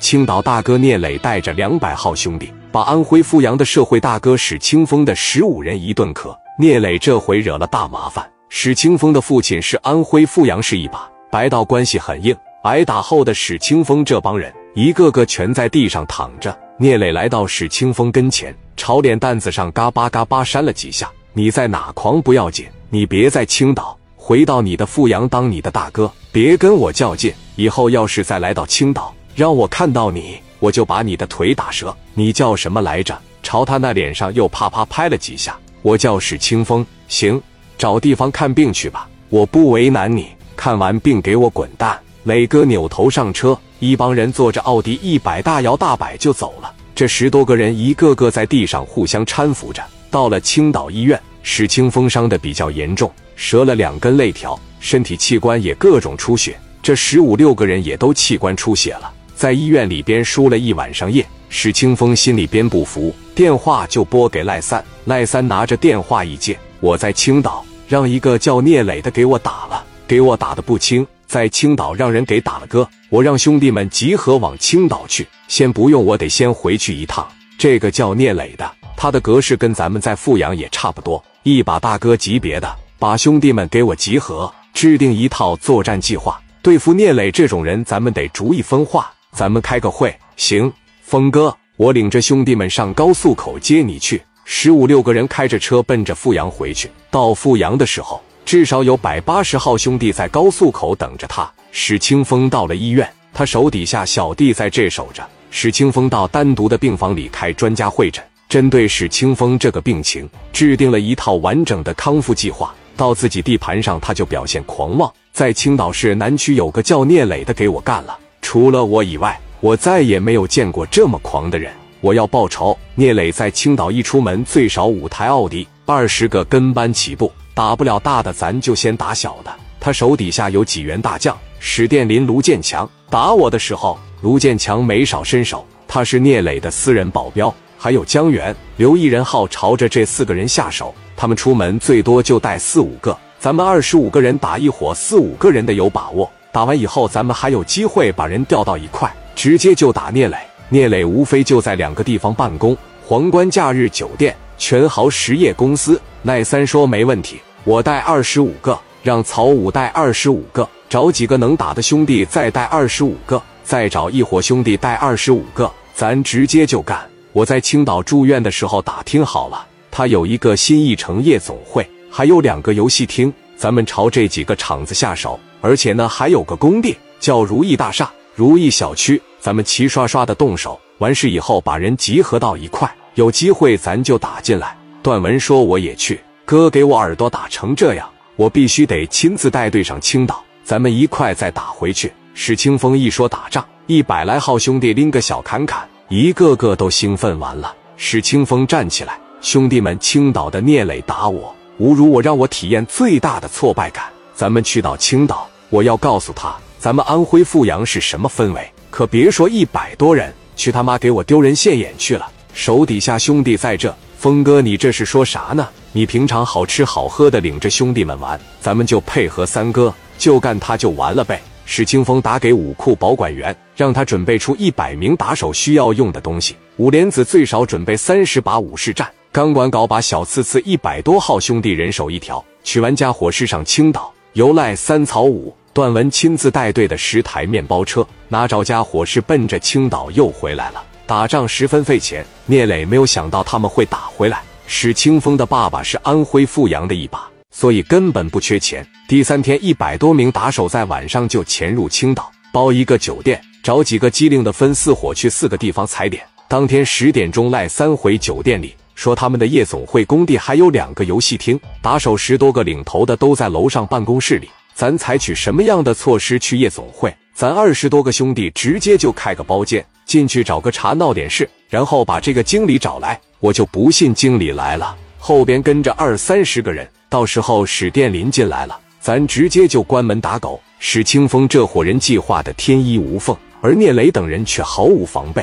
青岛大哥聂磊带着两百号兄弟，把安徽阜阳的社会大哥史清风的十五人一顿磕。聂磊这回惹了大麻烦。史清风的父亲是安徽阜阳市一把，白道关系很硬。挨打后的史清风这帮人，一个个全在地上躺着。聂磊来到史清风跟前，朝脸蛋子上嘎巴嘎巴扇了几下。你在哪狂不要紧，你别在青岛，回到你的阜阳当你的大哥，别跟我较劲。以后要是再来到青岛，让我看到你，我就把你的腿打折。你叫什么来着？朝他那脸上又啪啪拍了几下。我叫史清风。行，找地方看病去吧，我不为难你。看完病给我滚蛋。磊哥扭头上车。一帮人坐着奥迪一百大摇大摆就走了。这十多个人一个个在地上互相搀扶着，到了青岛医院。史清风伤的比较严重，折了两根肋条，身体器官也各种出血。这十五六个人也都器官出血了，在医院里边输了一晚上液。史清风心里边不服，电话就拨给赖三。赖三拿着电话一接：“我在青岛，让一个叫聂磊的给我打了，给我打的不轻。”在青岛让人给打了哥，我让兄弟们集合往青岛去。先不用，我得先回去一趟。这个叫聂磊的，他的格式跟咱们在阜阳也差不多，一把大哥级别的。把兄弟们给我集合，制定一套作战计划。对付聂磊这种人，咱们得逐一分化。咱们开个会。行，峰哥，我领着兄弟们上高速口接你去。十五六个人开着车奔着阜阳回去。到阜阳的时候。至少有百八十号兄弟在高速口等着他。史清风到了医院，他手底下小弟在这守着。史清风到单独的病房里开专家会诊，针对史清风这个病情，制定了一套完整的康复计划。到自己地盘上，他就表现狂妄。在青岛市南区有个叫聂磊的给我干了，除了我以外，我再也没有见过这么狂的人。我要报仇！聂磊在青岛一出门，最少五台奥迪，二十个跟班起步。打不了大的，咱就先打小的。他手底下有几员大将：史殿林、卢建强。打我的时候，卢建强没少伸手，他是聂磊的私人保镖。还有江源、刘一人号朝着这四个人下手。他们出门最多就带四五个，咱们二十五个人打一伙四五个人的有把握。打完以后，咱们还有机会把人调到一块，直接就打聂磊。聂磊无非就在两个地方办公：皇冠假日酒店、全豪实业公司。奈三说没问题。我带二十五个，让曹武带二十五个，找几个能打的兄弟再带二十五个，再找一伙兄弟带二十五个，咱直接就干。我在青岛住院的时候打听好了，他有一个新艺城夜总会，还有两个游戏厅，咱们朝这几个厂子下手。而且呢，还有个工地叫如意大厦、如意小区，咱们齐刷刷的动手。完事以后把人集合到一块，有机会咱就打进来。段文说我也去。哥给我耳朵打成这样，我必须得亲自带队上青岛，咱们一块再打回去。史清风一说打仗，一百来号兄弟拎个小砍砍，一个个都兴奋完了。史清风站起来，兄弟们，青岛的聂磊打我，侮辱我，让我体验最大的挫败感。咱们去到青岛，我要告诉他，咱们安徽阜阳是什么氛围。可别说一百多人，去他妈给我丢人现眼去了。手底下兄弟在这。峰哥，你这是说啥呢？你平常好吃好喝的领着兄弟们玩，咱们就配合三哥，就干他就完了呗。史清风打给武库保管员，让他准备出一百名打手需要用的东西。五莲子最少准备三十把武士战钢管镐，把小刺刺一百多号兄弟人手一条。取完家伙事上青岛，由赖三曹五段文亲自带队的十台面包车，拿着家伙事奔着青岛又回来了。打仗十分费钱，聂磊没有想到他们会打回来。史清风的爸爸是安徽阜阳的一把，所以根本不缺钱。第三天，一百多名打手在晚上就潜入青岛，包一个酒店，找几个机灵的分四伙去四个地方踩点。当天十点钟，赖三回酒店里说他们的夜总会工地还有两个游戏厅，打手十多个领头的都在楼上办公室里。咱采取什么样的措施去夜总会？咱二十多个兄弟直接就开个包间。进去找个茬闹点事，然后把这个经理找来。我就不信经理来了，后边跟着二三十个人。到时候史殿林进来了，咱直接就关门打狗。史清风这伙人计划的天衣无缝，而聂磊等人却毫无防备。